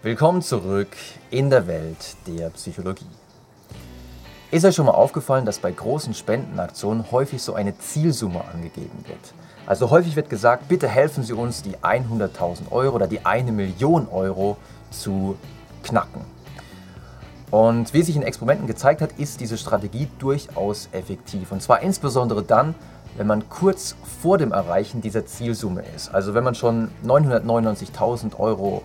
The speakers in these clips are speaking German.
Willkommen zurück in der Welt der Psychologie. Ist euch schon mal aufgefallen, dass bei großen Spendenaktionen häufig so eine Zielsumme angegeben wird? Also häufig wird gesagt, bitte helfen Sie uns, die 100.000 Euro oder die 1 Million Euro zu knacken. Und wie sich in Experimenten gezeigt hat, ist diese Strategie durchaus effektiv. Und zwar insbesondere dann, wenn man kurz vor dem Erreichen dieser Zielsumme ist. Also wenn man schon 999.000 Euro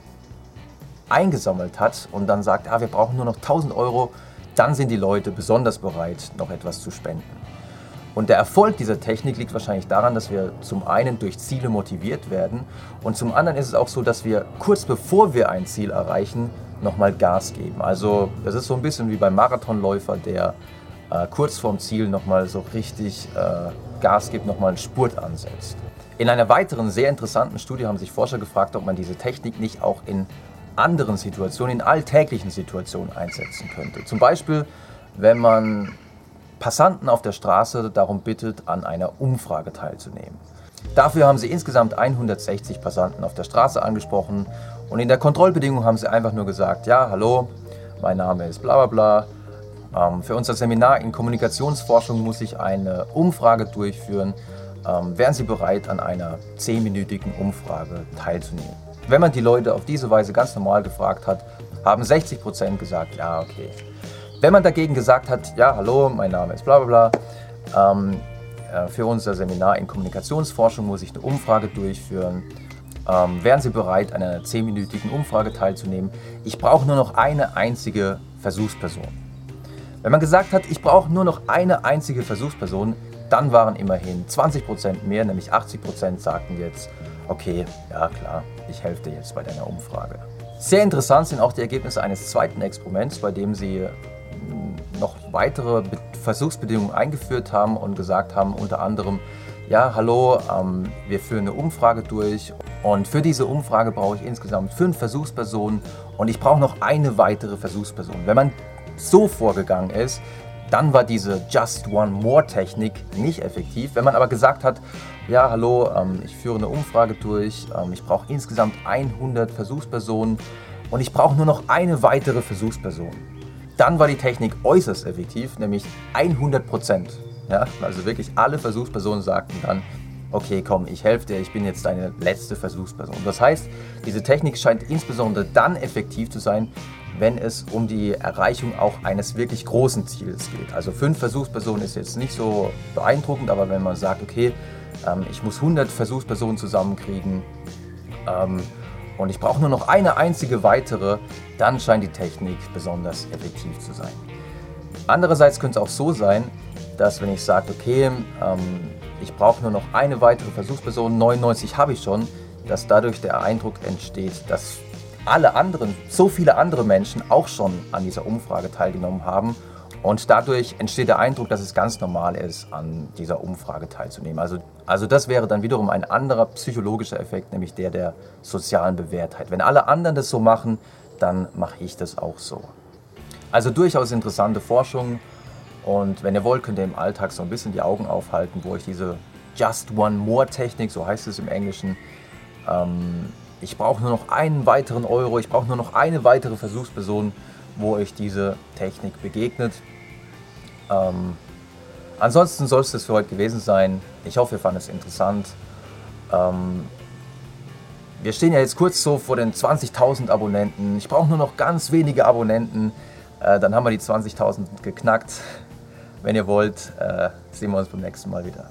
eingesammelt hat und dann sagt, ah, wir brauchen nur noch 1000 Euro, dann sind die Leute besonders bereit, noch etwas zu spenden. Und der Erfolg dieser Technik liegt wahrscheinlich daran, dass wir zum einen durch Ziele motiviert werden und zum anderen ist es auch so, dass wir kurz bevor wir ein Ziel erreichen, nochmal Gas geben. Also das ist so ein bisschen wie beim Marathonläufer, der äh, kurz vorm Ziel nochmal so richtig äh, Gas gibt, nochmal einen Spurt ansetzt. In einer weiteren sehr interessanten Studie haben sich Forscher gefragt, ob man diese Technik nicht auch in anderen Situationen, in alltäglichen Situationen einsetzen könnte. Zum Beispiel, wenn man Passanten auf der Straße darum bittet, an einer Umfrage teilzunehmen. Dafür haben sie insgesamt 160 Passanten auf der Straße angesprochen und in der Kontrollbedingung haben sie einfach nur gesagt, ja, hallo, mein Name ist bla bla bla. Ähm, für unser Seminar in Kommunikationsforschung muss ich eine Umfrage durchführen. Ähm, wären Sie bereit, an einer 10-minütigen Umfrage teilzunehmen? Wenn man die Leute auf diese Weise ganz normal gefragt hat, haben 60 Prozent gesagt, ja, okay. Wenn man dagegen gesagt hat, ja, hallo, mein Name ist bla bla bla, ähm, äh, für unser Seminar in Kommunikationsforschung muss ich eine Umfrage durchführen. Ähm, wären Sie bereit, an einer 10-minütigen Umfrage teilzunehmen? Ich brauche nur noch eine einzige Versuchsperson. Wenn man gesagt hat, ich brauche nur noch eine einzige Versuchsperson, dann waren immerhin 20% mehr, nämlich 80% sagten jetzt, okay, ja klar, ich helfe dir jetzt bei deiner Umfrage. Sehr interessant sind auch die Ergebnisse eines zweiten Experiments, bei dem sie hm, noch weitere Versuchsbedingungen eingeführt haben und gesagt haben, unter anderem, ja, hallo, ähm, wir führen eine Umfrage durch und für diese Umfrage brauche ich insgesamt fünf Versuchspersonen und ich brauche noch eine weitere Versuchsperson. Wenn man so vorgegangen ist, dann war diese Just One More Technik nicht effektiv. Wenn man aber gesagt hat, ja, hallo, ähm, ich führe eine Umfrage durch, ähm, ich brauche insgesamt 100 Versuchspersonen und ich brauche nur noch eine weitere Versuchsperson. Dann war die Technik äußerst effektiv, nämlich 100 Prozent. Ja, also wirklich alle Versuchspersonen sagten dann, okay, komm, ich helfe dir, ich bin jetzt deine letzte Versuchsperson. Das heißt, diese Technik scheint insbesondere dann effektiv zu sein, wenn es um die Erreichung auch eines wirklich großen Ziels geht. Also fünf Versuchspersonen ist jetzt nicht so beeindruckend, aber wenn man sagt, okay, ähm, ich muss 100 Versuchspersonen zusammenkriegen ähm, und ich brauche nur noch eine einzige weitere, dann scheint die Technik besonders effektiv zu sein. Andererseits könnte es auch so sein, dass wenn ich sage, okay, ähm, ich brauche nur noch eine weitere Versuchsperson, 99 habe ich schon, dass dadurch der Eindruck entsteht, dass alle anderen, so viele andere Menschen auch schon an dieser Umfrage teilgenommen haben. Und dadurch entsteht der Eindruck, dass es ganz normal ist, an dieser Umfrage teilzunehmen. Also, also das wäre dann wiederum ein anderer psychologischer Effekt, nämlich der der sozialen Bewährtheit. Wenn alle anderen das so machen, dann mache ich das auch so. Also durchaus interessante Forschung. Und wenn ihr wollt, könnt ihr im Alltag so ein bisschen die Augen aufhalten, wo ich diese Just One More Technik, so heißt es im Englischen, ähm, ich brauche nur noch einen weiteren Euro, ich brauche nur noch eine weitere Versuchsperson, wo euch diese Technik begegnet. Ähm, ansonsten soll es das für heute gewesen sein. Ich hoffe, ihr fandet es interessant. Ähm, wir stehen ja jetzt kurz so vor den 20.000 Abonnenten. Ich brauche nur noch ganz wenige Abonnenten. Äh, dann haben wir die 20.000 geknackt. Wenn ihr wollt, äh, sehen wir uns beim nächsten Mal wieder.